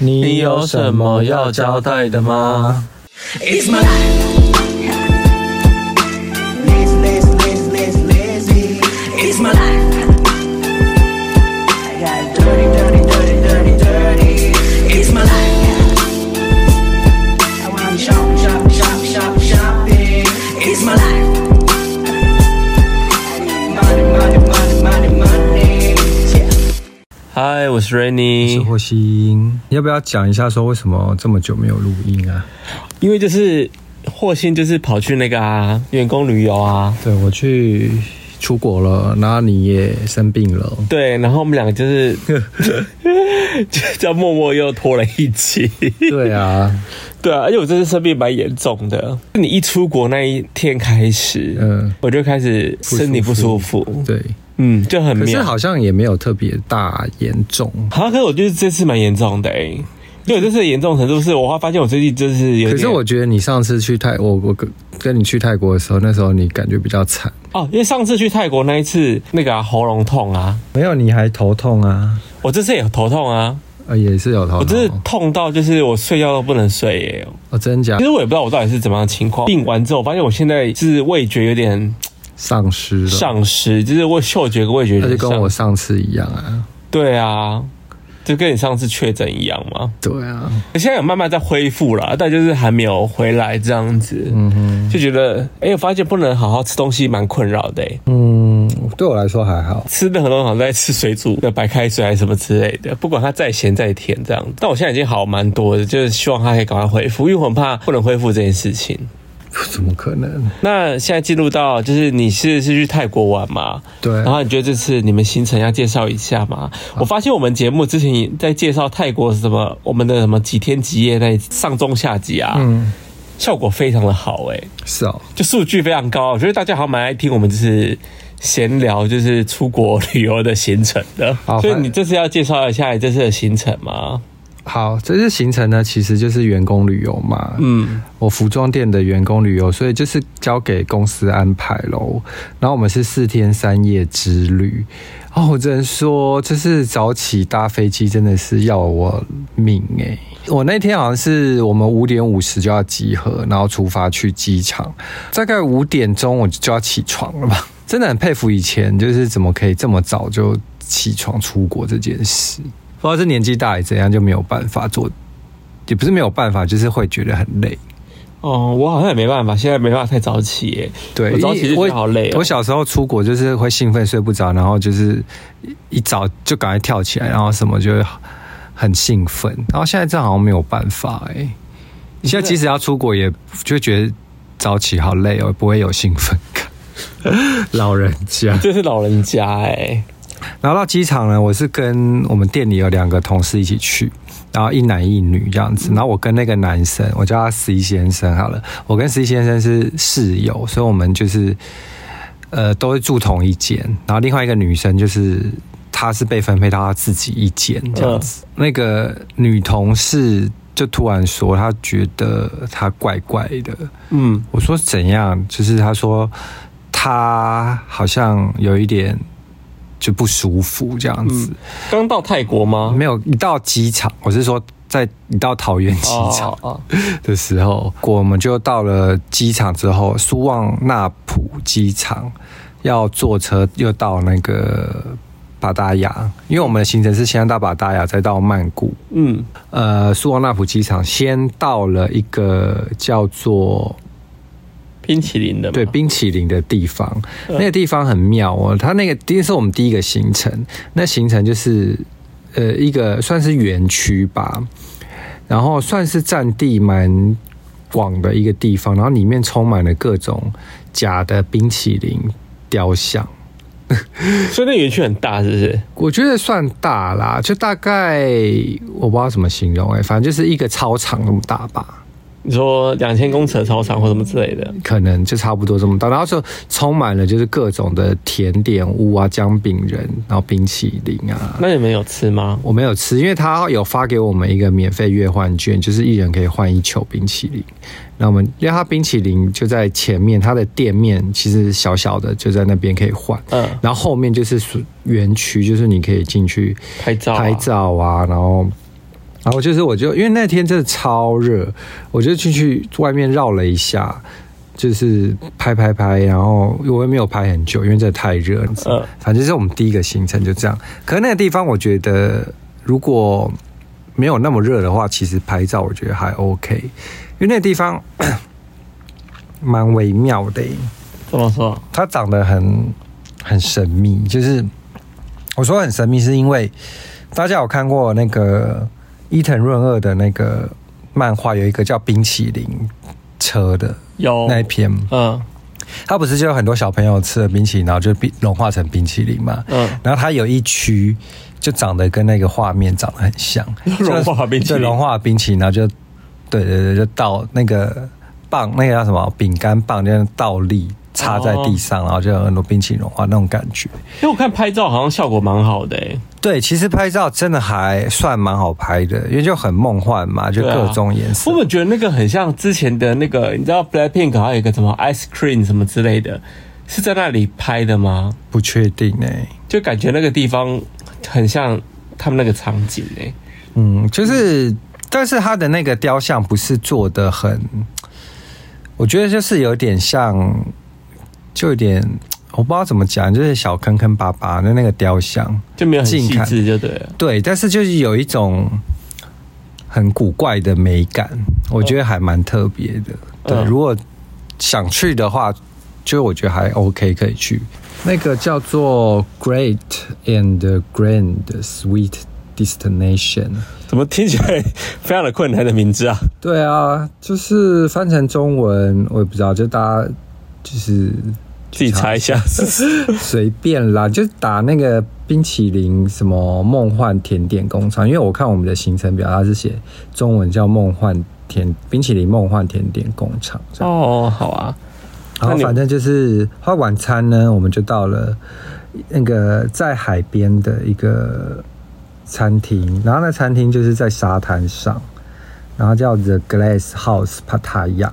你有什么要交代的吗？嗨，我是 Rainy，我是霍星。你要不要讲一下说为什么这么久没有录音啊？因为就是霍星就是跑去那个啊员工旅游啊。对，我去出国了，然后你也生病了。对，然后我们两个就是 就叫默默又拖了一期。对啊，对啊，而且我这次生病蛮严重的。你一出国那一天开始，嗯，我就开始身体不。舒服对。嗯，就很妙，可是好像也没有特别大严重。好像可是我觉得这次蛮严重的因为这次的严重程度是我发现我最近就是有。可是我觉得你上次去泰，我我跟跟你去泰国的时候，那时候你感觉比较惨哦，因为上次去泰国那一次那个、啊、喉咙痛啊，没有，你还头痛啊？我这次也头痛啊，呃，也是有头痛，我这是痛到就是我睡觉都不能睡耶、欸。哦，真假？其实我也不知道我到底是怎么样的情况。病完之后，我发现我现在是味觉有点。丧失了，丧失就是我嗅觉跟味觉，那就跟我上次一样啊。对啊，就跟你上次确诊一样嘛。对啊，现在有慢慢在恢复了，但就是还没有回来这样子。嗯哼，就觉得哎、欸，我发现不能好好吃东西，蛮困扰的。嗯，对我来说还好，吃的很多好像在吃水煮的白开水还是什么之类的，不管它再咸再甜这样。但我现在已经好蛮多的，就是希望它可以赶快恢复，因为我很怕不能恢复这件事情。怎么可能？那现在进入到就是你是是去泰国玩嘛？对。然后你觉得这次你们行程要介绍一下吗？我发现我们节目之前在介绍泰国什么我们的什么几天几夜那上中下集啊，嗯，效果非常的好哎、欸。是哦，就数据非常高，我觉得大家好像蛮爱听我们就是闲聊，就是出国旅游的行程的。所以你这次要介绍一下你这次的行程吗？好，这次行程呢，其实就是员工旅游嘛。嗯，我服装店的员工旅游，所以就是交给公司安排喽。然后我们是四天三夜之旅。哦，我只能说，就是早起搭飞机真的是要我命哎！我那天好像是我们五点五十就要集合，然后出发去机场，大概五点钟我就要起床了吧？真的很佩服以前，就是怎么可以这么早就起床出国这件事。不知道是年纪大还是怎样，就没有办法做，也不是没有办法，就是会觉得很累。哦，我好像也没办法，现在没办法太早起耶。对，我早起就觉得好累。我小时候出国就是会兴奋睡不着，然后就是一早就赶快跳起来，然后什么就会很兴奋。然后现在这好像没有办法哎。你现在即使要出国，也就会觉得早起好累哦，不会有兴奋感。老人家，这是老人家哎。然后到机场呢，我是跟我们店里有两个同事一起去，然后一男一女这样子。然后我跟那个男生，我叫他 C 先生好了。我跟 C 先生是室友，所以我们就是呃都会住同一间。然后另外一个女生就是她是被分配到她自己一间这样子。那个女同事就突然说她觉得她怪怪的。嗯，我说怎样？就是她说她好像有一点。就不舒服这样子。刚到泰国吗？没有，一到机场，我是说在一到桃园机场 的时候，我们就到了机场之后，苏旺纳普机场要坐车又到那个巴达雅，因为我们的行程是先到巴达雅，再到曼谷。嗯，呃，苏旺纳普机场先到了一个叫做。冰淇淋的，对，冰淇淋的地方，那个地方很妙哦。它那个第一是我们第一个行程，那行程就是呃一个算是园区吧，然后算是占地蛮广的一个地方，然后里面充满了各种假的冰淇淋雕像。所以那园区很大，是不是？我觉得算大啦，就大概我不知道怎么形容哎，反正就是一个操场那么大吧。你说两千公尺的操场或什么之类的，可能就差不多这么大，然后就充满了就是各种的甜点屋啊、姜饼人，然后冰淇淋啊。那你们有吃吗？我没有吃，因为他有发给我们一个免费月换券，就是一人可以换一球冰淇淋。那我们因为他冰淇淋就在前面，他的店面其实小小的就在那边可以换。嗯，然后后面就是园区，就是你可以进去拍照、拍照啊，然后。然后就是我就因为那天真的超热，我就进去外面绕了一下，就是拍拍拍，然后我也没有拍很久，因为真的太热。嗯，反正是我们第一个行程就这样。可是那个地方我觉得如果没有那么热的话，其实拍照我觉得还 OK，因为那个地方 蛮微妙的。怎么说？它长得很很神秘，就是我说很神秘，是因为大家有看过那个。伊藤润二的那个漫画有一个叫冰淇淋车的，有。那一篇，嗯，他不是就有很多小朋友吃了冰淇淋，然后就冰融化成冰淇淋嘛，嗯，然后他有一区就长得跟那个画面长得很像，融化冰淇淋，融化冰淇淋，然后就对对对，就倒那个棒，那个叫什么？饼干棒，就倒立插在地上，然后就有很多冰淇淋融化那种感觉。因为我看拍照好像效果蛮好的，欸，对，其实拍照真的还算蛮好拍的，因为就很梦幻嘛，就各种颜色。啊、我觉得那个很像之前的那个，你知道 Blackpink 还有一个什么 Ice Cream 什么之类的，是在那里拍的吗？不确定哎、欸，就感觉那个地方很像他们那个场景哎、欸。嗯，就是，但是他的那个雕像不是做的很，我觉得就是有点像，就有点。我不知道怎么讲，就是小坑坑巴巴的那个雕像，就没有很细致，就对了。对，但是就是有一种很古怪的美感，我觉得还蛮特别的。对，嗯、如果想去的话，就我觉得还 OK，可以去。那个叫做 Great and Grand Sweet Destination，怎么听起来非常的困难的名字啊？对啊，就是翻成中文，我也不知道，就大家就是。自己查一下，随便啦，就打那个冰淇淋什么梦幻甜点工厂，因为我看我们的行程表，它是写中文叫梦幻甜冰淇淋梦幻甜点工厂。哦，好啊。然后反正就是花晚餐呢，我们就到了那个在海边的一个餐厅，然后那餐厅就是在沙滩上，然后叫 The Glass House Pattaya。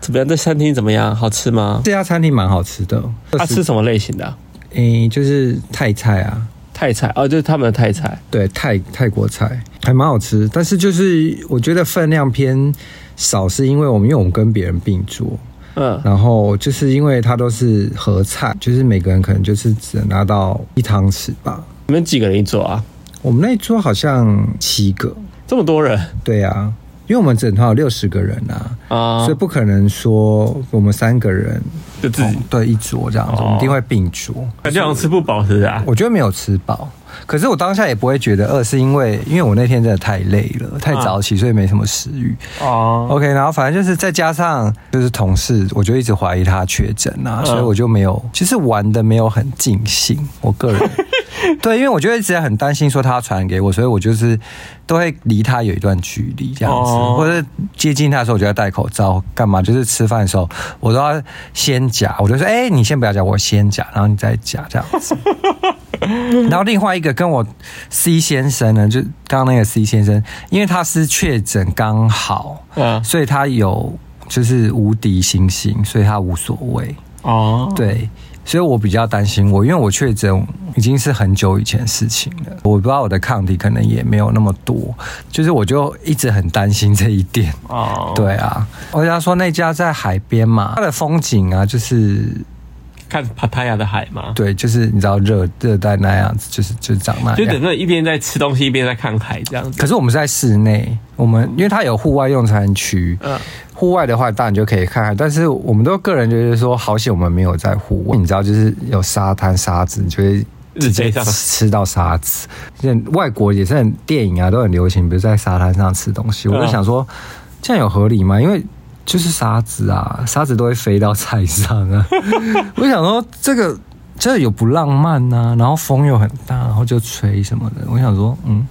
怎么样？这餐厅怎么样？好吃吗？这家餐厅蛮好吃的。他吃什么类型的、啊？诶、欸，就是泰菜啊，泰菜哦，就是他们的泰菜，对，泰泰国菜还蛮好吃。但是就是我觉得分量偏少，是因为我们因为我们跟别人并桌，嗯，然后就是因为它都是合菜，就是每个人可能就是只能拿到一汤匙吧。你们几个人一桌啊？我们那一桌好像七个，这么多人？对啊。因为我们整团有六十个人啊，啊，所以不可能说我们三个人就自己对一桌这样子，我们一定会并桌。感觉好像吃不饱是啊？我觉得没有吃饱，可是我当下也不会觉得饿，是因为因为我那天真的太累了，太早起，所以没什么食欲。哦，OK，然后反正就是再加上就是同事，我就一直怀疑他确诊啊，所以我就没有，其实玩的没有很尽兴，我个人。对，因为我觉得一直很担心说他要传给我，所以我就是都会离他有一段距离这样子，哦、或者接近他的时候，我就要戴口罩，干嘛？就是吃饭的时候，我都要先夹，我就说：“哎，你先不要夹，我先夹，然后你再夹这样子。” 然后另外一个跟我 C 先生呢，就刚刚那个 C 先生，因为他是确诊刚好，嗯，所以他有就是无敌星星，所以他无所谓。哦，对。所以我比较担心我，因为我确诊已经是很久以前的事情了，我不知道我的抗体可能也没有那么多，就是我就一直很担心这一点。哦，对啊，我跟他说那家在海边嘛，它的风景啊，就是看帕塔亚的海嘛。对，就是你知道热热带那样子，就是就是长那样，就等于一边在吃东西一边在看海这样子。可是我们是在室内，我们因为它有户外用餐区。嗯。户外的话，当然就可以看看，但是我们都个人觉得说，好险我们没有在户外。你知道，就是有沙滩沙子，你就会直接吃到沙子。现在外国也是很电影啊，都很流行，比如在沙滩上吃东西。我就想说，这样有合理吗？因为就是沙子啊，沙子都会飞到菜上啊。我想说，这个。这有不浪漫呐、啊，然后风又很大，然后就吹什么的。我想说，嗯，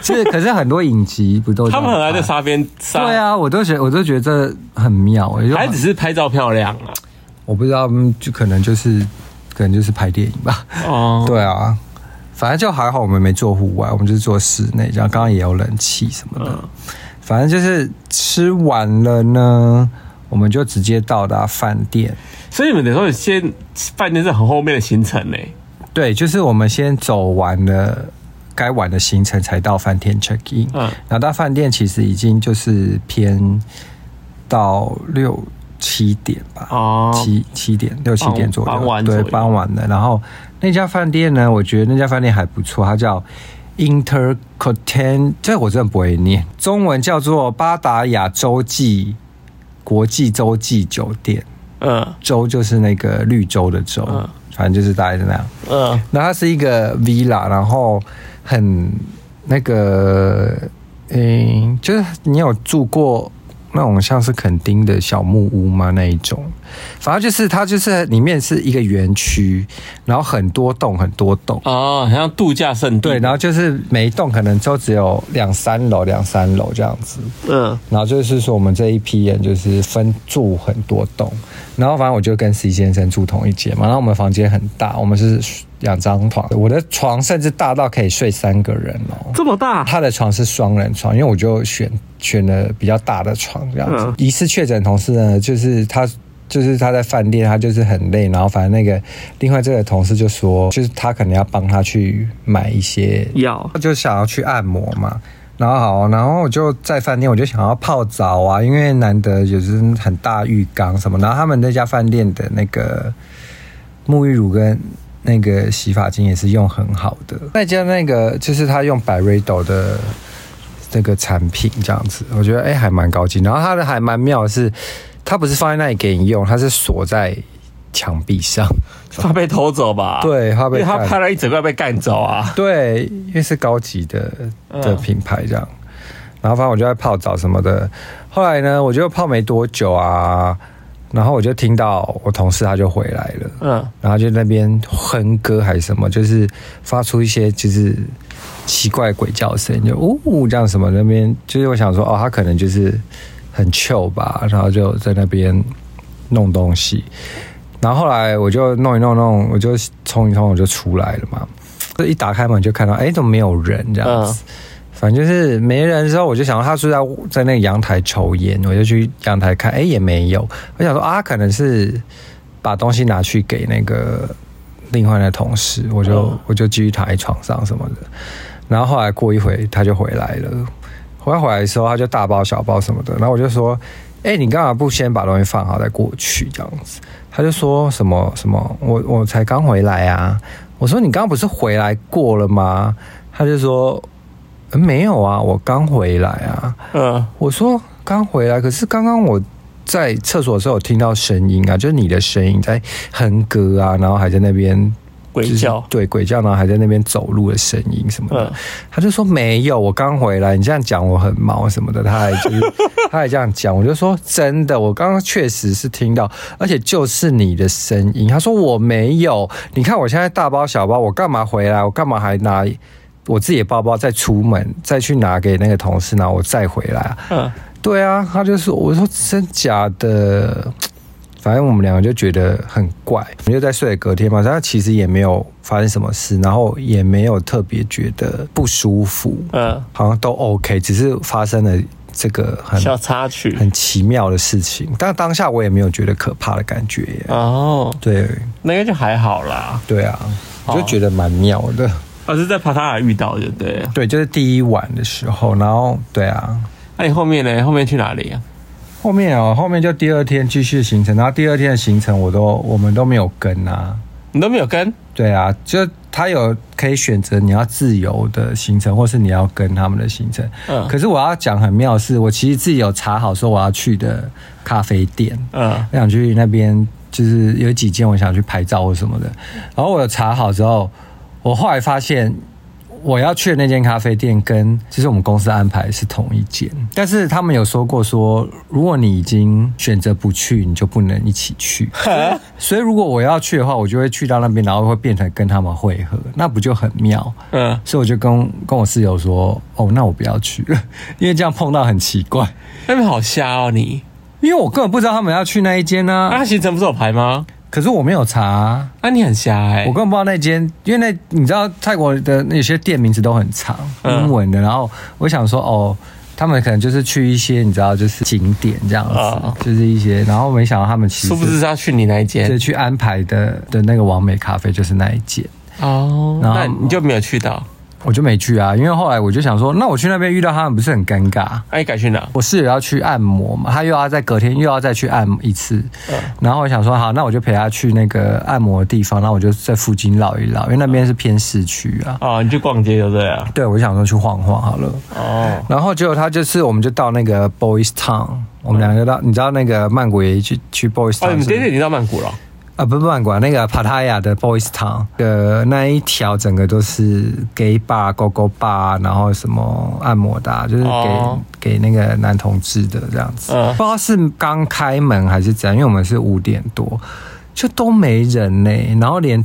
这可是很多影集不都？他们很爱在沙边。对啊，我都觉得，我都觉得这很妙。还只是拍照漂亮啊？我不知道，就可能就是，可能就是拍电影吧。哦，对啊，反正就还好，我们没做户外，我们就是做室内，这样刚刚也有冷气什么的。嗯、反正就是吃完了呢，我们就直接到达饭店。所以你们等于说先饭店是很后面的行程呢？对，就是我们先走完了该晚的行程才到饭店 check in。嗯，然后到饭店其实已经就是偏到六七点吧，哦，七七点六七点左右，对，傍晚的。然后那家饭店呢，我觉得那家饭店还不错，它叫 Intercontinental，这我真的不会念，中文叫做巴达雅洲际国际洲际酒店。嗯，洲就是那个绿洲的洲，嗯，反正就是大概是那样。嗯，那它是一个 villa，然后很那个，嗯，就是你有住过那种像是垦丁的小木屋吗？那一种，反正就是它就是里面是一个园区，然后很多栋很多栋哦，好像度假胜地。对，然后就是每一栋可能就只有两三楼，两三楼这样子。嗯，然后就是说我们这一批人就是分住很多栋。然后反正我就跟 C 先生住同一间嘛，然后我们房间很大，我们是两张床，我的床甚至大到可以睡三个人哦，这么大？他的床是双人床，因为我就选选了比较大的床这样子。疑似确诊同事呢，就是他，就是他在饭店，他就是很累，然后反正那个另外这个同事就说，就是他可能要帮他去买一些药，他就想要去按摩嘛。然后好，然后我就在饭店，我就想要泡澡啊，因为难得就是很大浴缸什么。然后他们那家饭店的那个沐浴乳跟那个洗发精也是用很好的。那家那个就是他用 Byredo 的这个产品这样子，我觉得哎还蛮高级。然后它的还蛮妙的是，它不是放在那里给你用，它是锁在。墙壁上，怕被偷走吧？对，怕被因为他拍了一整个被干走啊。对，因为是高级的的品牌这样。然后反正我就在泡澡什么的。后来呢，我就泡没多久啊，然后我就听到我同事他就回来了，嗯，然后就那边哼歌还是什么，就是发出一些就是奇怪鬼叫声，就呜呜这样什么。那边就是我想说，哦，他可能就是很 chill 吧，然后就在那边弄东西。然后后来我就弄一弄弄，我就冲一冲，我就出来了嘛。这一打开门就看到，哎，怎么没有人这样子？反正就是没人的时候，我就想到他是在在那个阳台抽烟，我就去阳台看，哎，也没有。我想说啊，可能是把东西拿去给那个另外的同事，我就我就继续躺在床上什么的。然后后来过一会他就回来了，回来回来的时候他就大包小包什么的，然后我就说。哎，你干嘛不先把东西放好再过去这样子？他就说什么什么，我我才刚回来啊。我说你刚刚不是回来过了吗？他就说没有啊，我刚回来啊。嗯，我说刚回来，可是刚刚我在厕所的时候有听到声音啊，就是你的声音在哼歌啊，然后还在那边。鬼叫，对，鬼叫，然后还在那边走路的声音什么的，嗯、他就说没有，我刚回来，你这样讲我很毛什么的，他还就是 他还这样讲，我就说真的，我刚刚确实是听到，而且就是你的声音。他说我没有，你看我现在大包小包，我干嘛回来？我干嘛还拿我自己的包包再出门，再去拿给那个同事，然后我再回来啊？嗯，对啊，他就说，我说真假的。反正我们两个就觉得很怪，我们就在睡的隔天嘛，他其实也没有发生什么事，然后也没有特别觉得不舒服，嗯，好像都 OK，只是发生了这个很小插曲、很奇妙的事情。但当下我也没有觉得可怕的感觉耶。哦，对，那个就还好啦。对啊，我就觉得蛮妙的。而是在帕塔尔遇到的，对，对，就是第一晚的时候，然后对啊，那你后面呢？后面去哪里啊？后面哦，后面就第二天继续行程，然后第二天的行程我都我们都没有跟啊，你都没有跟？对啊，就他有可以选择你要自由的行程，或是你要跟他们的行程。嗯，可是我要讲很妙的是，我其实自己有查好说我要去的咖啡店，嗯，我想去那边，就是有几间我想去拍照或什么的，然后我有查好之后，我后来发现。我要去的那间咖啡店跟其实我们公司安排是同一间，但是他们有说过说，如果你已经选择不去，你就不能一起去。所以如果我要去的话，我就会去到那边，然后会变成跟他们会合，那不就很妙？嗯，所以我就跟跟我室友说，哦，那我不要去了，因为这样碰到很奇怪。那边好瞎哦，你，因为我根本不知道他们要去那一间呢。啊，行程不是有排吗？可是我没有查，啊，啊你很瞎哎，欸！我根本不知道那间，因为那你知道泰国的那些店名字都很长，英文的。嗯、然后我想说，哦，他们可能就是去一些你知道，就是景点这样子，哦、就是一些。然后没想到他们其实是不是要去你那一间？就去安排的的那个完美咖啡就是那一间哦。然后那你就没有去到？我就没去啊，因为后来我就想说，那我去那边遇到他们不是很尴尬？哎、啊，你改去哪？我室友要去按摩嘛，他又要在隔天又要再去按一次，嗯、然后我想说好，那我就陪他去那个按摩的地方，然后我就在附近绕一绕，因为那边是偏市区啊。啊，你去逛街对不对啊？对，我就想说去晃晃好了。哦，然后结果他就是，我们就到那个 Boys Town，我们两个到，你知道那个曼谷也去去 Boys Town，哦，你今天已经到曼谷了。啊，不不，曼馆那个帕塔亚的 Boys Town 的那一条，整个都是 gay bar、go go bar，然后什么按摩的、啊，就是给、哦、给那个男同志的这样子。嗯、不知道是刚开门还是怎样，因为我们是五点多，就都没人呢，然后连。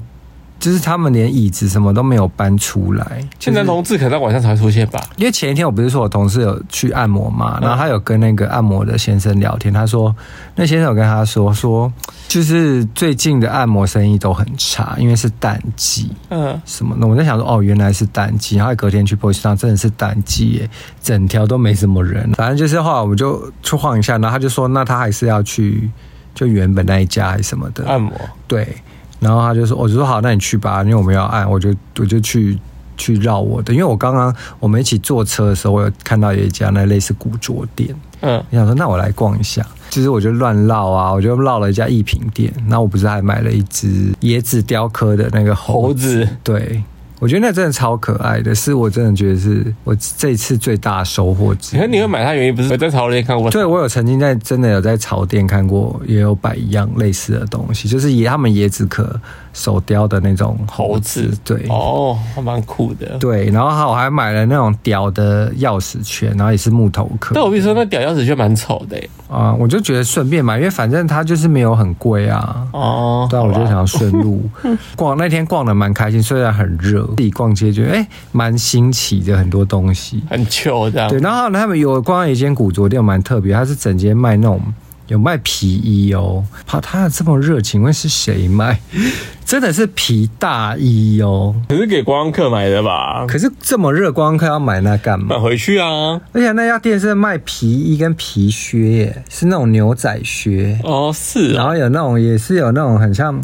就是他们连椅子什么都没有搬出来，现在同志可能在晚上才会出现吧？因为前一天我不是说我同事有去按摩嘛，然后他有跟那个按摩的先生聊天，他说那先生有跟他说说，就是最近的按摩生意都很差，因为是淡季，嗯，什么？那我在想说，哦，原来是淡季，然后隔天去 Boys Town 真的是淡季耶，整条都没什么人，反正就是后来我们就去晃一下，然后他就说，那他还是要去就原本那一家还是什么的按摩，对。然后他就说，我就说好，那你去吧，因为我们要按，我就我就去去绕我的，因为我刚刚我们一起坐车的时候，我有看到有一家那类似古着店，嗯，你想说那我来逛一下，其实我就乱绕啊，我就绕了一家艺品店，那我不是还买了一只椰子雕刻的那个猴子，猴子。对。我觉得那真的超可爱的，是我真的觉得是我这一次最大的收获之一。你会买它原因不是我在潮店看过？对，我有曾经在真的有在潮店看过，也有摆一样类似的东西，就是以他们椰子壳手雕的那种猴子。对，哦，还蛮酷的。对，然后我还买了那种屌的钥匙圈，然后也是木头壳。但我跟你说，那屌钥匙圈蛮丑的。啊，我就觉得顺便买，因为反正它就是没有很贵啊。哦，对，我就想要顺路 逛。那天逛的蛮开心，虽然很热。自己逛街觉得哎，蛮新奇的，很多东西很旧这样。对，然后他们有逛一间古着店，蛮特别，它是整间卖那种有卖皮衣哦。怕他这么热情，问是谁卖？真的是皮大衣哦。可是给观光客买的吧？可是这么热，观光客要买那干嘛？买回去啊。而且那家店是卖皮衣跟皮靴耶，是那种牛仔靴哦，是。然后有那种也是有那种很像。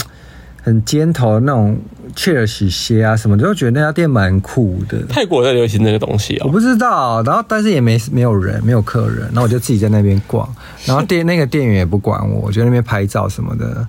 很尖头的那种切尔西鞋啊，什么就觉得那家店蛮酷的。泰国在流行那个东西啊、哦，我不知道。然后但是也没没有人，没有客人，然后我就自己在那边逛。然后店那个店员也不管我，我就在那边拍照什么的。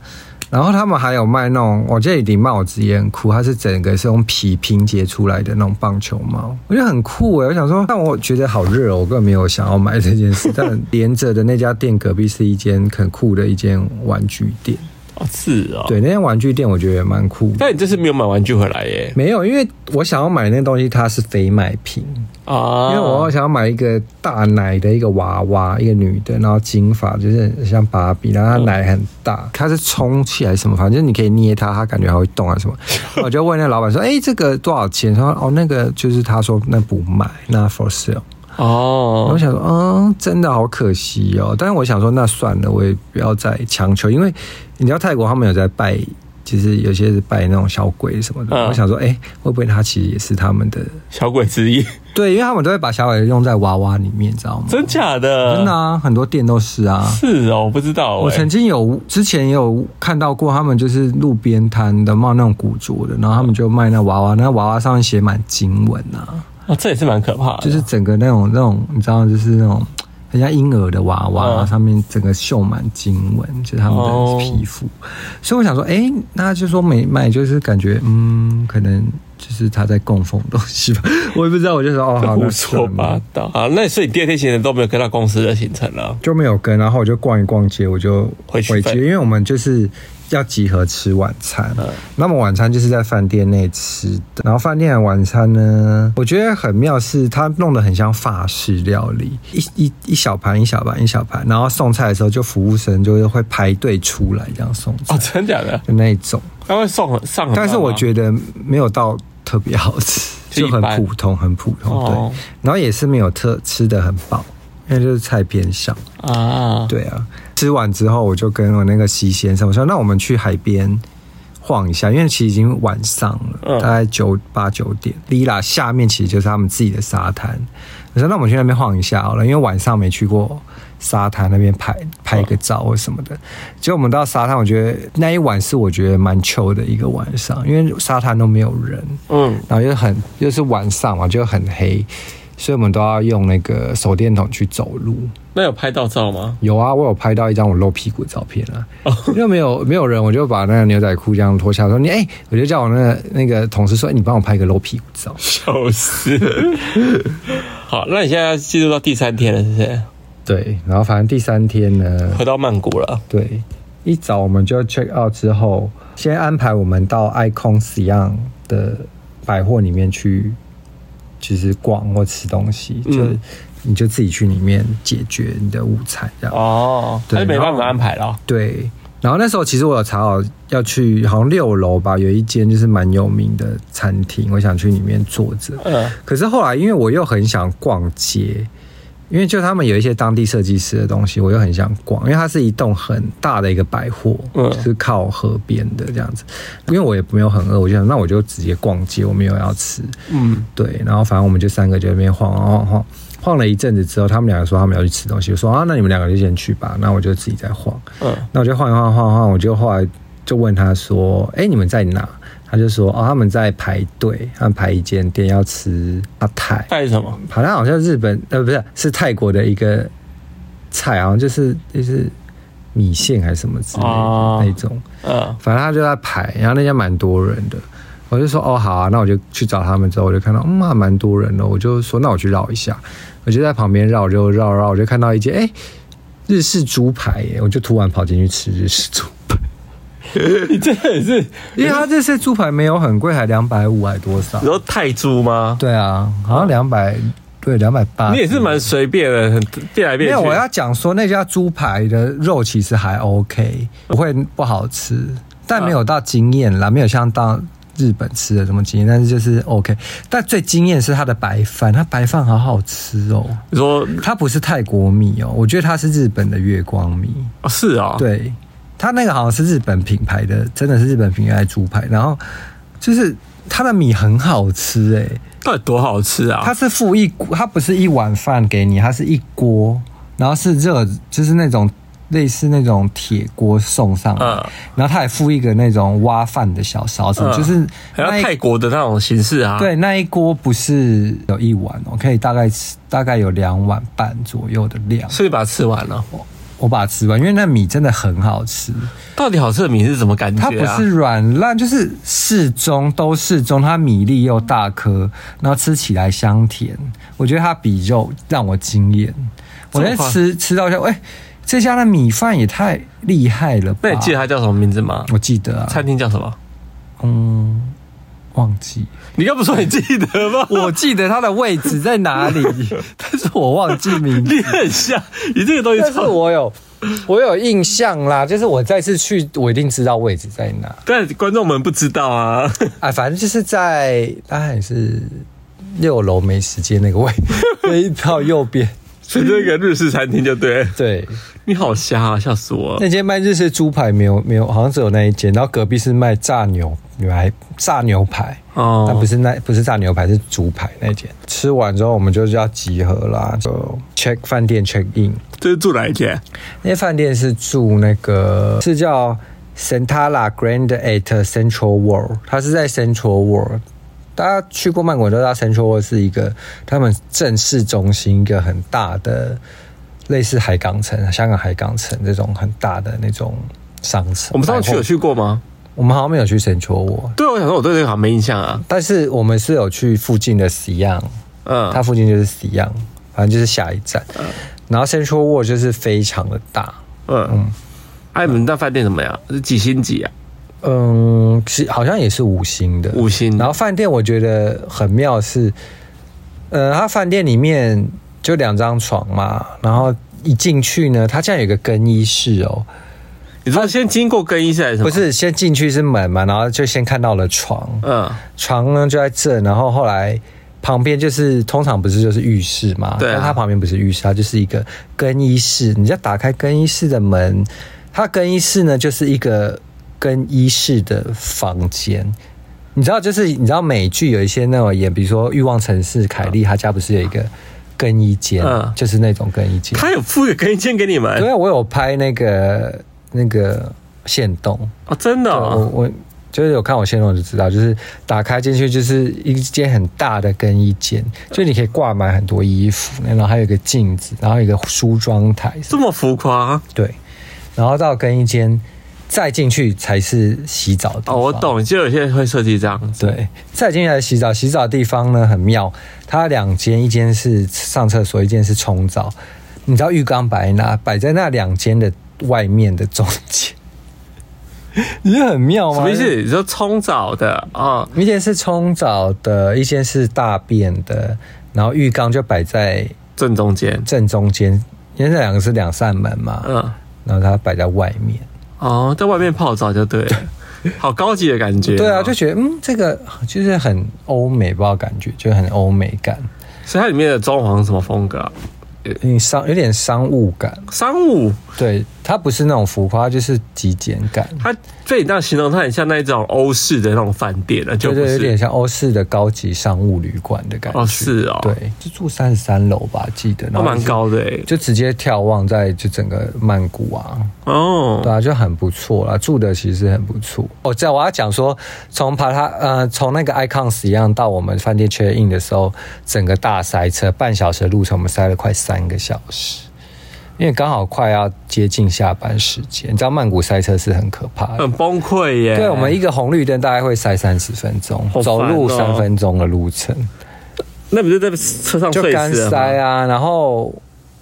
然后他们还有卖那种，我这里顶帽子也很酷，它是整个是用皮拼接出来的那种棒球帽，我觉得很酷诶。我想说，但我觉得好热哦，我根本没有想要买这件事。但连着的那家店隔壁是一间很酷的一间玩具店。哦，是哦，对，那间玩具店我觉得也蛮酷的。但你这次没有买玩具回来耶？没有，因为我想要买那东西，它是非卖品啊。因为我想要买一个大奶的一个娃娃，一个女的，然后金发，就是像芭比，然后她奶很大，它是充气还是什么？反正你可以捏它，它感觉还会动啊什么。我就问那老板说：“哎，这个多少钱？”他说：“哦，那个就是他说那不卖，那 for sale。”哦，我想说，嗯，真的好可惜哦。但是我想说，那算了，我也不要再强求，因为你知道泰国他们有在拜，其实有些是拜那种小鬼什么的。嗯、我想说，哎、欸，会不会他其实也是他们的小鬼之一？对，因为他们都会把小鬼用在娃娃里面，知道吗？真假的？真的啊，很多店都是啊。是哦，我不知道、欸。我曾经有之前也有看到过，他们就是路边摊的卖那种古着的，然后他们就卖那娃娃，那娃娃上面写满经文啊。哦，这也是蛮可怕的，就是整个那种那种，你知道，就是那种很像婴儿的娃娃，嗯、上面整个绣满经文，就是他们的皮肤。哦、所以我想说，哎、欸，那就说没卖，就是感觉，嗯，可能就是他在供奉东西吧，我也不知道。我就说，哦，好，胡说八道啊。那所以第二天行程都没有跟到公司的行程了，就没有跟，然后我就逛一逛街，我就回去，因为我们就是。要集合吃晚餐，嗯、那么晚餐就是在饭店内吃的。然后饭店的晚餐呢，我觉得很妙，是它弄得很像法式料理，一一一小盘一小盘一小盘，然后送菜的时候就服务生就会排队出来这样送菜。哦，真的假的？就那一种，他会送很上很，但是我觉得没有到特别好吃，就很普通，很普通。对，哦、然后也是没有特吃的很饱，因为就是菜偏少啊。对啊。吃完之后，我就跟我那个西先生我说：“那我们去海边晃一下，因为其实已经晚上了，嗯、大概九八九点。Lila 下面其实就是他们自己的沙滩，我说那我们去那边晃一下好了，因为晚上没去过沙滩那边拍拍一个照或什么的。结果我们到沙滩，我觉得那一晚是我觉得蛮 chill 的一个晚上，因为沙滩都没有人，嗯，然后又很又是晚上嘛，就很黑。所以我们都要用那个手电筒去走路。那有拍到照吗？有啊，我有拍到一张我露屁股的照片啊。因为没有没有人，我就把那个牛仔裤这样脱下来说：“你哎、欸，我就叫我那个那个同事说，欸、你帮我拍个露屁股照。”笑死。好，那你现在要进入到第三天了，是不是？对，然后反正第三天呢，回到曼谷了。对，一早我们就 check out 之后，先安排我们到 Icon Siam 的百货里面去。就是逛或吃东西，就、嗯、你就自己去里面解决你的午餐这样哦，对，没办法安排了。对，然后那时候其实我有查好要去，好像六楼吧，有一间就是蛮有名的餐厅，我想去里面坐着。嗯，可是后来因为我又很想逛街。因为就他们有一些当地设计师的东西，我又很想逛。因为它是一栋很大的一个百货，嗯，是靠河边的这样子。因为我也没有很饿，我就想那我就直接逛街，我没有要吃，嗯，对。然后反正我们就三个就在那边晃晃晃晃，晃了一阵子之后，他们两个说他们要去吃东西，我说啊，那你们两个就先去吧，那我就自己再晃。嗯，那我就晃一晃晃晃，我就后来就问他说，哎，你们在哪？他就说：“哦，他们在排队，他们排一间店要吃阿泰。泰什么？好像好像日本呃，不是，是泰国的一个菜，好像就是就是米线还是什么之类的、哦、那种。嗯，反正他就在排，然后那家蛮多人的。我就说：哦，好啊，那我就去找他们。之后我就看到，嗯，还蛮多人的。我就说：那我去绕一下。我就在旁边绕，就绕绕，我就看到一间哎日式猪排耶，我就突然跑进去吃日式猪排。” 你这也是，因为他这些猪排没有很贵，还两百五还多少？你说泰铢吗？对啊，好像两百，对，两百八。你也是蛮随便的，很变来变去。没有，我要讲说那家猪排的肉其实还 OK，不会不好吃，但没有到惊艳啦，没有像到日本吃的这么惊艳，但是就是 OK。但最惊艳是它的白饭，它白饭好好吃哦。你说它不是泰国米哦，我觉得它是日本的月光米哦，是啊，对。它那个好像是日本品牌的，真的是日本品牌的猪排，然后就是它的米很好吃哎，到底多好吃啊？它是付一锅，它不是一碗饭给你，它是一锅，然后是热，就是那种类似那种铁锅送上来，嗯、然后他还附一个那种挖饭的小勺子，嗯、就是像泰国的那种形式啊。对，那一锅不是有一碗哦，可以大概吃大概有两碗半左右的量，所以把它吃完了。我把它吃完，因为那米真的很好吃。到底好吃的米是什么感觉啊？它不是软烂，就是适中，都适中。它米粒又大颗，然后吃起来香甜。我觉得它比肉让我惊艳。我在吃吃到一下，哎，这家的米饭也太厉害了吧！那你记得它叫什么名字吗？我记得啊，餐厅叫什么？嗯。忘记，你刚不说你记得吗？我记得它的位置在哪里，但是我忘记名字。你很像，你这个东西，但是我有，我有印象啦。就是我再次去，我一定知道位置在哪。但观众们不知道啊。哎，反正就是在，大概是六楼美食街那个位，那一条右边。是这个日式餐厅就对，对，你好瞎啊，笑死我了！那间卖日式猪排没有没有，好像只有那一间，然后隔壁是卖炸牛排，炸牛排哦，但不是那不是炸牛排，是猪排那间。吃完之后我们就要集合啦，就 check 饭店 check in。这是住哪一间？那饭店是住那个是叫 Centala Grand at Central World，它是在 Central World。大家去过曼谷都知道，Central World 是一个他们正市中心，一个很大的类似海港城、香港海港城这种很大的那种商城。我们上次去有去过吗？我们好像没有去 Central World。对，我想说我对这个好像没印象啊。但是我们是有去附近的 Siam，嗯，它附近就是 Siam，反正就是下一站。嗯，然后 Central World 就是非常的大。嗯嗯，哎，你们那饭店怎么样？是几星级啊？嗯，是好像也是五星的，五星。然后饭店我觉得很妙是，呃，它饭店里面就两张床嘛，然后一进去呢，它这样有个更衣室哦。你说先经过更衣室还是什么？不是，先进去是门嘛，然后就先看到了床，嗯，床呢就在这，然后后来旁边就是通常不是就是浴室嘛，对啊，但它旁边不是浴室，它就是一个更衣室。你要打开更衣室的门，它更衣室呢就是一个。更衣室的房间。你知道，就是你知道美剧有一些那种演，比如说《欲望城市》，凯莉她家不是有一个更衣间，嗯、就是那种更衣间。他有附个更衣间给你们？对啊，我有拍那个那个线动哦，真的、哦，我我就是有看我线动就知道，就是打开进去就是一间很大的更衣间，就你可以挂满很多衣服，然后还有一个镜子，然后一个梳妆台，这么浮夸？对，然后到更衣间。再进去才是洗澡的地方。哦，我懂，就有些人会设计这样子。对，再进去来洗澡，洗澡的地方呢很妙，它两间，一间是上厕所，一间是冲澡。你知道浴缸摆哪？摆在那两间的外面的中间。你觉得很妙吗？什么意思？你说冲澡的啊？哦、一间是冲澡的，一间是大便的，然后浴缸就摆在正中间，正中间，因为这两个是两扇门嘛。嗯，然后它摆在外面。哦，在外面泡澡就对了，好高级的感觉。对啊，就觉得嗯，这个就是很欧美，不知道感觉就很欧美感。所以它里面的装潢什么风格啊？有商有点商务感，商务。对，它不是那种浮夸，就是极简感。它所以你这样形容，它很像那种欧式的那种饭店了，就有点像欧式的高级商务旅馆的感觉。哦，是哦，对，就住三十三楼吧，记得，都蛮高的诶，就直接眺望在就整个曼谷啊。哦，对啊，就很不错啦，住的其实很不错。哦，这样我要讲说，从爬它呃，从那个 icons 一样到我们饭店 check in 的时候，整个大塞车，半小时的路程，我们塞了快三个小时。因为刚好快要接近下班时间，你知道曼谷塞车是很可怕的，很崩溃耶。对，我们一个红绿灯大概会塞三十分钟，哦、走路三分钟的路程。那不是在车上就干塞啊？然后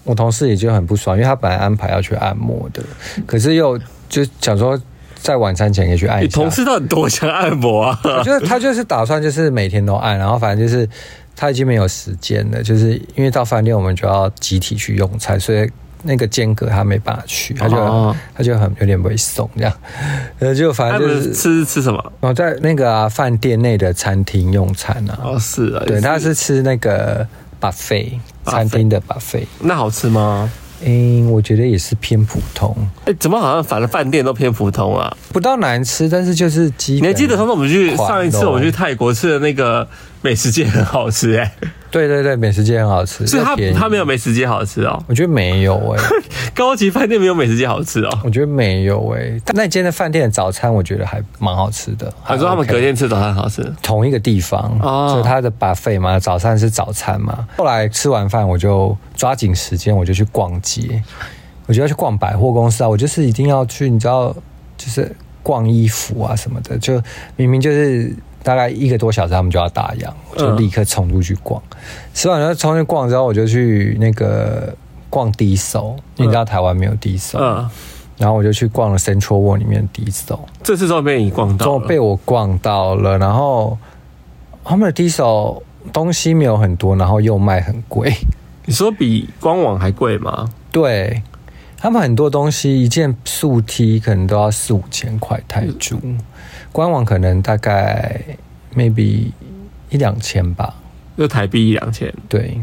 我同事也就很不爽，因为他本来安排要去按摩的，可是又就想说在晚餐前可以去按一下。你同事到底多想按摩啊？我觉得他就是打算就是每天都按，然后反正就是他已经没有时间了，就是因为到饭店我们就要集体去用餐，所以。那个间隔他没办法去，他就、哦、他就很有点猥琐这样，呃，就反正就是吃吃什么？然后在那个啊饭店内的餐厅用餐啊。哦，是啊，对，他是吃那个 buffet 餐厅的 buffet。那好吃吗？嗯，我觉得也是偏普通。哎，怎么好像反正饭店都偏普通啊？不到难吃，但是就是基本。你还记得上次我们去上一次我们去泰国吃的那个 美食街很好吃哎、欸。对对对，美食街很好吃，是它它没有美食街好吃哦。我觉得没有哎、欸，高级饭店没有美食街好吃哦。我觉得没有哎、欸，那间的饭店的早餐我觉得还蛮好吃的。还说他们隔天吃早餐好吃，同一个地方哦，就它的 buffet 嘛，早餐是早餐嘛。后来吃完饭我就抓紧时间，我就去逛街，我就要去逛百货公司啊。我就是一定要去，你知道，就是逛衣服啊什么的，就明明就是。大概一个多小时，他们就要打烊，我就立刻冲出去逛。嗯、吃完了冲去逛之后，我就去那个逛因为你知道台湾没有 Daiso。嗯。然后我就去逛了 Central World 里面的 Daiso。这次终于被你逛到了。被我逛到了，然后他们的 Daiso 东西没有很多，然后又卖很贵。你说比官网还贵吗？对，他们很多东西一件素 T 可能都要四五千块泰铢。嗯官网可能大概 maybe 一两千吧，就台币一两千。对，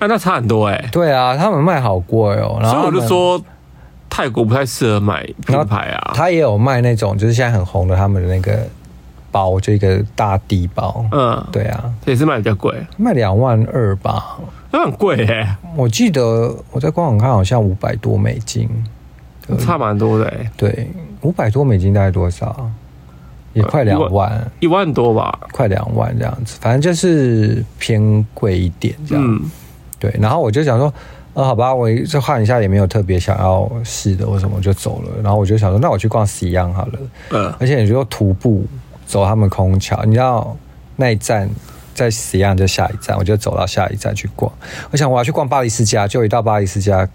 啊，那差很多哎、欸。对啊，他们卖好贵哦、喔。然后所以我就说泰国不太适合买品牌啊。他也有卖那种，就是现在很红的他们的那个包，就一个大地包。嗯，对啊，也是卖比较贵，卖两万二吧。那很贵哎、欸。我记得我在官网看好像五百多美金，差蛮多的哎、欸。对，五百多美金大概多少？也快两万，万，一万多吧，快两万这样子，反正就是偏贵一点这样。嗯、对，然后我就想说，呃，好吧，我这换一下也没有特别想要试的，为什么我就走了？然后我就想说，那我去逛 Siam 好了。嗯，而且你就徒步走他们空桥，你知道那一站在 Siam 就下一站，我就走到下一站去逛。我想我要去逛巴黎世家，就一到巴黎世家，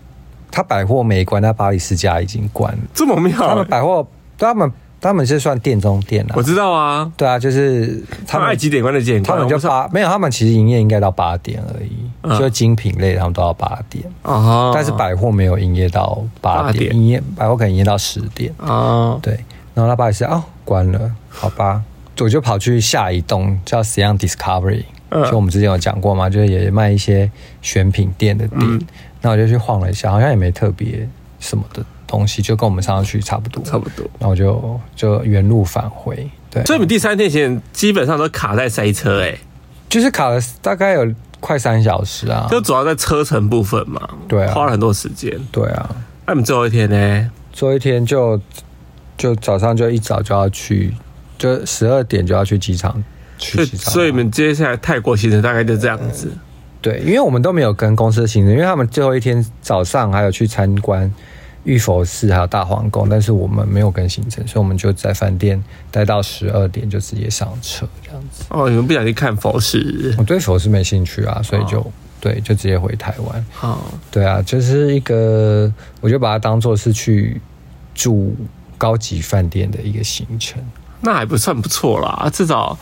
他百货没关，但巴黎世家已经关了，这么妙、欸？他们百货，他们。他们是算店中店啊，我知道啊，对啊，就是他们爱几点关就几点关，他们就八没有，他们其实营业应该到八点而已，嗯、就精品类他们都要八点。啊，但是百货没有营业到八点，营业百货可能营业到十点。啊，对，然后他爸也是哦关了，好吧，我就跑去下一栋叫 s i a n Discovery，嗯、就我们之前有讲过嘛，就是也卖一些选品店的店，那、嗯、我就去晃了一下，好像也没特别什么的。东西，就跟我们上次去差不多，差不多。然后就就原路返回。对，所以你们第三天前基本上都卡在塞车，哎，就是卡了大概有快三小时啊，就主要在车程部分嘛，对啊，花了很多时间，对啊。那你们最后一天呢？最后一天就就早上就一早就要去，就十二点就要去机场去机场。所以你们接下来泰国行程大概就这样子。对，因为我们都没有跟公司的行程，因为他们最后一天早上还有去参观玉佛寺还有大皇宫，但是我们没有跟行程，所以我们就在饭店待到十二点就直接上车这样子。哦，你们不想去看佛寺？我对佛寺没兴趣啊，所以就、哦、对，就直接回台湾。哦，对啊，就是一个，我就把它当做是去住高级饭店的一个行程。那还不算不错啦，至少。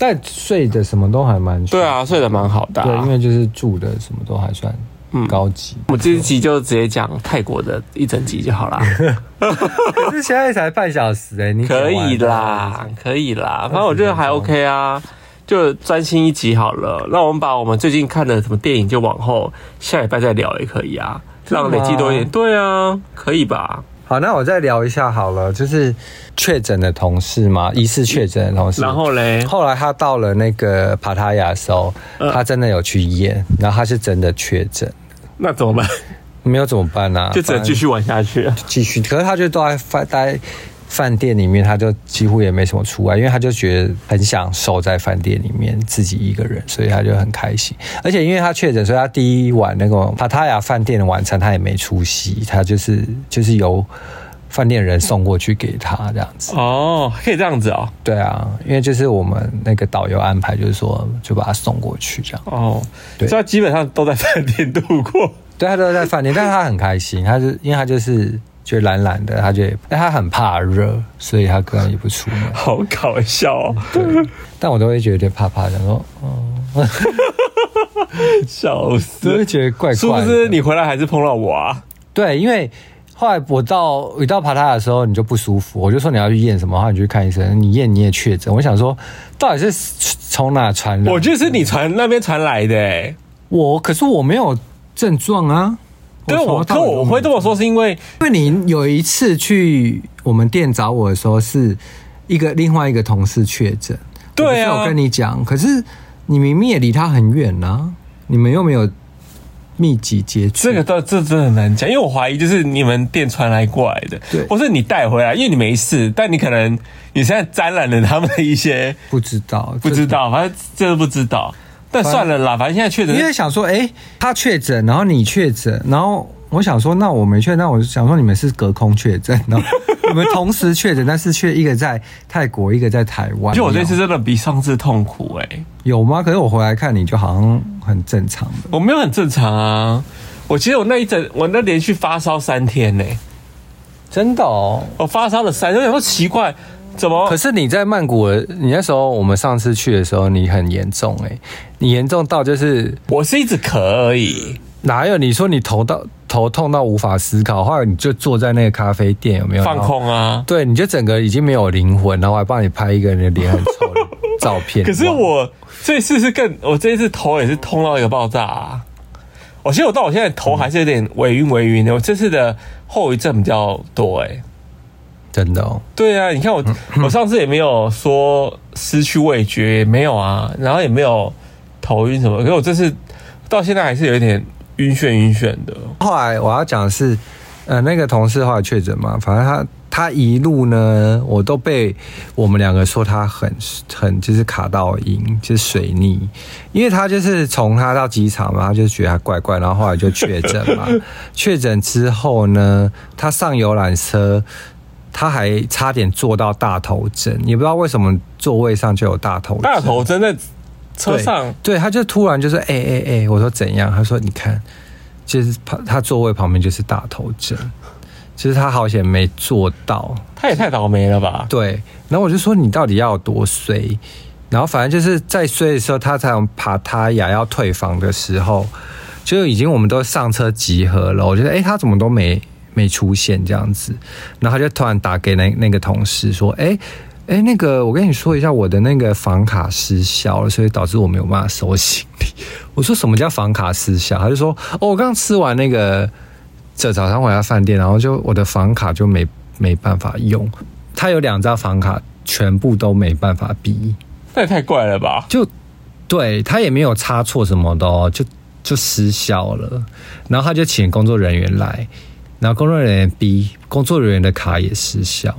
但睡的什么都还蛮对啊，睡得蛮好的、啊。对，因为就是住的什么都还算高级。嗯、我们这一集就直接讲泰国的一整集就好啦。可是现在才半小时哎、欸，你可以啦，可以啦，反正我觉得还 OK 啊，就专心一集好了。那我们把我们最近看的什么电影就往后下礼拜再聊也可以啊，让累积多一点。对啊，可以吧？好，那我再聊一下好了，就是确诊的同事嘛，疑似确诊的同事。然后嘞，后来他到了那个帕塔亚的时候，呃、他真的有去验，然后他是真的确诊。那怎么办？没有怎么办呢、啊？就只能继续玩下去。继续，可是他就都在发呆。饭店里面，他就几乎也没什么出来，因为他就觉得很享受在饭店里面自己一个人，所以他就很开心。而且因为他确诊，所以他第一晚那个帕塔亚饭店的晚餐他也没出席，他就是就是由饭店人送过去给他这样子。哦，可以这样子哦。对啊，因为就是我们那个导游安排，就是说就把他送过去这样。哦，对，所以他基本上都在饭店度过。对，他都在饭店，但是他很开心，他是因为他就是。就懒懒的，他就，但他很怕热，所以他根本也不出门。好搞笑哦！对，但我都会觉得有点怕怕的，说，哦，笑死，都会觉得怪怪的。是不是你回来还是碰到我啊？对，因为后来我到一到爬塔的时候，你就不舒服，我就说你要去验什么，然后你去看医生，你验你也确诊。我想说，到底是从哪传来？我觉得是你传那边传来的，欸，我可是我没有症状啊。对，我可我会这么说，是因为因为你有一次去我们店找我的时候，是一个另外一个同事确诊。对啊，我跟你讲，可是你明明也离他很远呐、啊，你们又没有密集接触。这个倒这真的很难讲，因为我怀疑就是你们店传来过来的，对，或是你带回来，因为你没事，但你可能你现在沾染了他们的一些不知道，不知道，反正这个不知道。但算了啦，反正现在确诊。因为想说，哎、欸，他确诊，然后你确诊，然后我想说，那我没确诊，那我想说你们是隔空确诊，然后 你们同时确诊，但是却一个在泰国，一个在台湾。就我这次真的比上次痛苦哎、欸，有吗？可是我回来看你就好像很正常的。我没有很正常啊，我其实我那一整，我那连续发烧三天呢、欸，真的哦，我发烧了三天，我想说奇怪。怎么？可是你在曼谷，你那时候我们上次去的时候，你很严重哎、欸，你严重到就是我是一直咳而已，哪有？你说你头到头痛到无法思考，后来你就坐在那个咖啡店，有没有放空啊？对，你就整个已经没有灵魂，然后我还帮你拍一个人的脸很丑的 照片。可是我这一次是更，我这一次头也是痛到一个爆炸啊！我其实我到我现在头还是有点微晕微晕的，我这次的后遗症比较多哎、欸。真的哦，对啊，你看我，我上次也没有说失去味觉，也没有啊，然后也没有头晕什么，可是我这次到现在还是有一点晕眩晕眩的。后来我要讲的是，呃，那个同事后来确诊嘛，反正他他一路呢，我都被我们两个说他很很就是卡到音，就是水逆，因为他就是从他到机场嘛，他就觉得他怪怪，然后后来就确诊嘛，确诊之后呢，他上游览车。他还差点坐到大头针，也不知道为什么座位上就有大头针。大头针在车上，对，对，他就突然就是：“哎哎哎！”我说：“怎样？”他说：“你看，就是他他座位旁边就是大头针，其实他好险没坐到。”他也太倒霉了吧？对。然后我就说：“你到底要有多衰？”然后反正就是在衰的时候，他才爬他牙要退房的时候，就已经我们都上车集合了。我觉得：“哎，他怎么都没。”没出现这样子，然后他就突然打给那那个同事说：“哎哎，那个我跟你说一下，我的那个房卡失效了，所以导致我没有办法收行李。”我说：“什么叫房卡失效？”他就说：“哦，我刚吃完那个这早上回来饭店，然后就我的房卡就没没办法用，他有两张房卡全部都没办法比，那也太怪了吧？就对他也没有差错什么的哦，就就失效了，然后他就请工作人员来，然后工作人员 B 工作人员的卡也失效，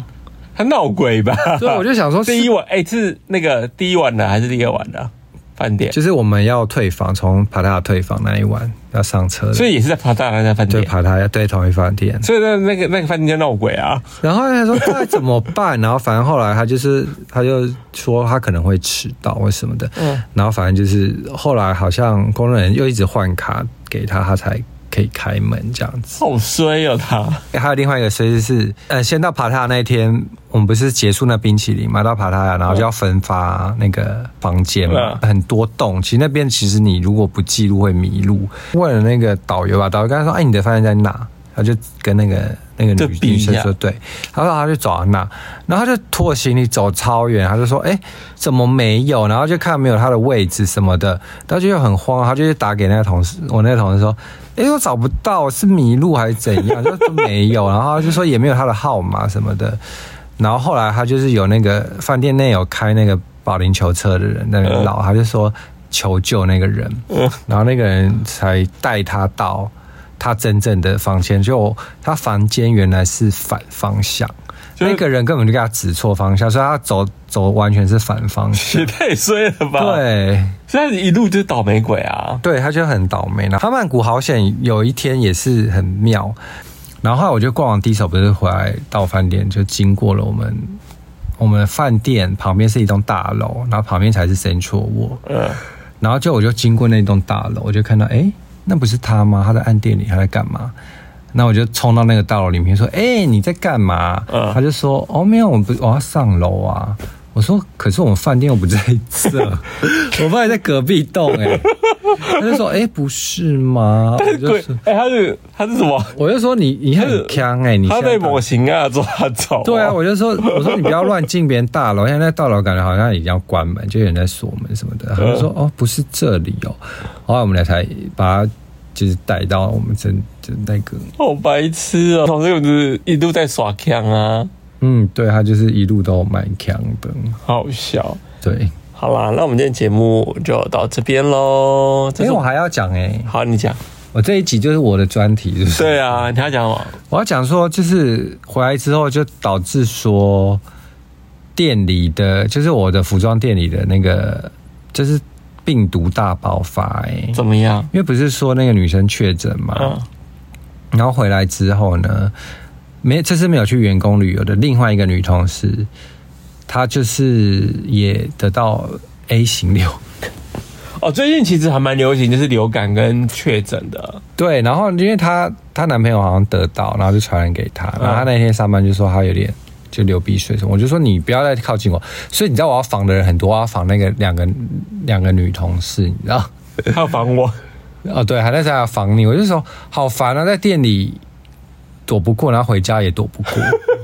他闹鬼吧？所以我就想说，第一晚哎、欸，是那个第一晚的还是第二晚的？饭店就是我们要退房，从帕塔退房那一晚要上车，所以也是在帕塔那家饭店，对，帕塔对同一饭店，所以那那个那个饭店就闹鬼啊。然后他说那怎么办？然后反正后来他就是他就说他可能会迟到或什么的，嗯，然后反正就是后来好像工作人员又一直换卡给他，他才。可以开门这样子，好衰哦他。还有另外一个衰是，呃，先到帕塔那一天，我们不是结束那冰淇淋嘛，到帕塔，然后就要分发那个房间嘛，嗯、很多栋。其实那边其实你如果不记录会迷路。问了那个导游吧，导游跟他说：“哎，你的饭店在哪？”他就跟那个那个女女生说：“对。”他说：“他就找到那，然后他就拖行李走超远，他就说：‘哎，怎么没有？’然后就看没有他的位置什么的，他就又很慌，他就去打给那个同事，我那个同事说。哎、欸，我找不到，是迷路还是怎样？就都没有，然后就说也没有他的号码什么的。然后后来他就是有那个饭店内有开那个保龄球车的人，那个老他就说求救那个人，然后那个人才带他到他真正的房间，就他房间原来是反方向。那个人根本就给他指错方向，所以他走走完全是反方向，也太衰了吧？对，所以一路就是倒霉鬼啊。对，他就很倒霉。然后曼谷好险，有一天也是很妙。然后后来我就逛完第一手，不是回来到饭店，就经过了我们我们饭店旁边是一栋大楼，然后旁边才是 Central World。嗯。然后就我就经过那栋大楼，我就看到，哎，那不是他吗？他在暗店里，他在干嘛？那我就冲到那个大楼里面说：“哎、欸，你在干嘛？”嗯、他就说：“哦，没有，我不，我要上楼啊。”我说：“可是我们饭店又不在这，我饭店在隔壁栋。”哎，他就说：“哎、欸，不是吗？”他是鬼，哎、欸，他是他是什么？我就说你：“你你很强哎，你他被模型啊抓走。”对啊，我就说：“我说你不要乱进别人大楼，现在那大楼感觉好像已经要关门，就有人在锁门什么的。”他就说：“哦，不是这里哦。”后来我们俩才把他就是带到我们这。那个好白痴啊！同事有是一路在耍锵啊。嗯，对，他就是一路都蛮强的，好笑。对，好啦，那我们今天节目就到这边喽。因为我还要讲哎，好，你讲。我这一集就是我的专题，就是对啊，你要讲什么？我要讲说，就是回来之后就导致说店里的，就是我的服装店里的那个，就是病毒大爆发哎，怎么样？因为不是说那个女生确诊嘛。嗯然后回来之后呢，没这次没有去员工旅游的另外一个女同事，她就是也得到 A 型流。哦，最近其实还蛮流行，就是流感跟确诊的。对，然后因为她她男朋友好像得到，然后就传染给她。然后她那天上班就说她有点就流鼻水什么，我就说你不要再靠近我。所以你知道我要防的人很多，我要防那个两个两个女同事，你知道？她要防我。哦，对，还在在防你，我就说好烦啊，在店里躲不过，然后回家也躲不过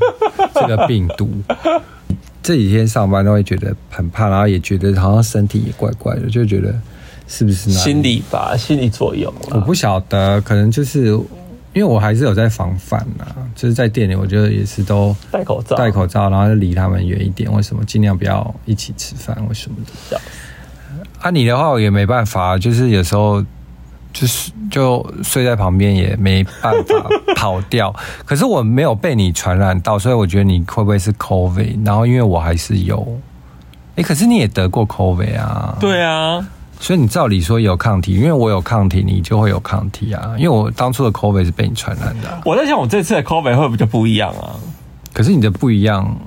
这个病毒。这几天上班都会觉得很怕，然后也觉得好像身体也怪怪的，就觉得是不是心理吧，心理作用。我不晓得，可能就是因为我还是有在防范呐，就是在店里，我觉得也是都戴口罩，戴口罩，然后就离他们远一点。为什么？尽量不要一起吃饭，为什么的？啊，你的话我也没办法，就是有时候。就是就睡在旁边也没办法跑掉，可是我没有被你传染到，所以我觉得你会不会是 COVID？然后因为我还是有，哎、欸，可是你也得过 COVID 啊？对啊，所以你照理说有抗体，因为我有抗体，你就会有抗体啊。因为我当初的 COVID 是被你传染的。我在想，我这次的 COVID 会不会就不一样啊？可是你的不一样，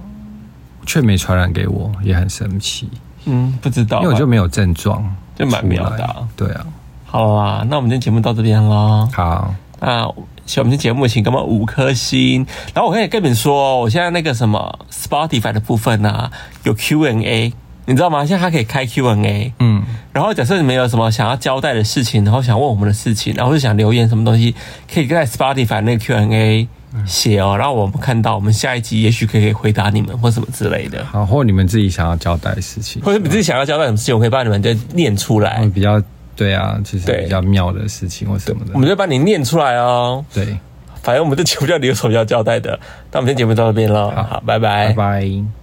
却没传染给我，也很神奇。嗯，不知道，因为我就没有症状，就蛮妙的、啊。对啊。好啊，那我们今天节目到这边喽。好，那喜欢我们今天节目，请给我们五颗星。然后我可以跟你们说，我现在那个什么 Spotify 的部分啊，有 Q&A，你知道吗？现在它可以开 Q&A。嗯。然后假设你们有什么想要交代的事情，然后想问我们的事情，然后就想留言什么东西，可以在 Spotify 那个 Q&A 写哦。然后我们看到，我们下一集也许可以回答你们或什么之类的。好，或你们自己想要交代的事情，或者你自己想要交代什么事情，我可以帮你们就念出来。比较。对啊，其实比较妙的事情或什么的，我们就帮你念出来哦。对，反正我们这节目叫你有什么要交代的，那我们今天节目到这边了，好，好，拜拜，拜拜。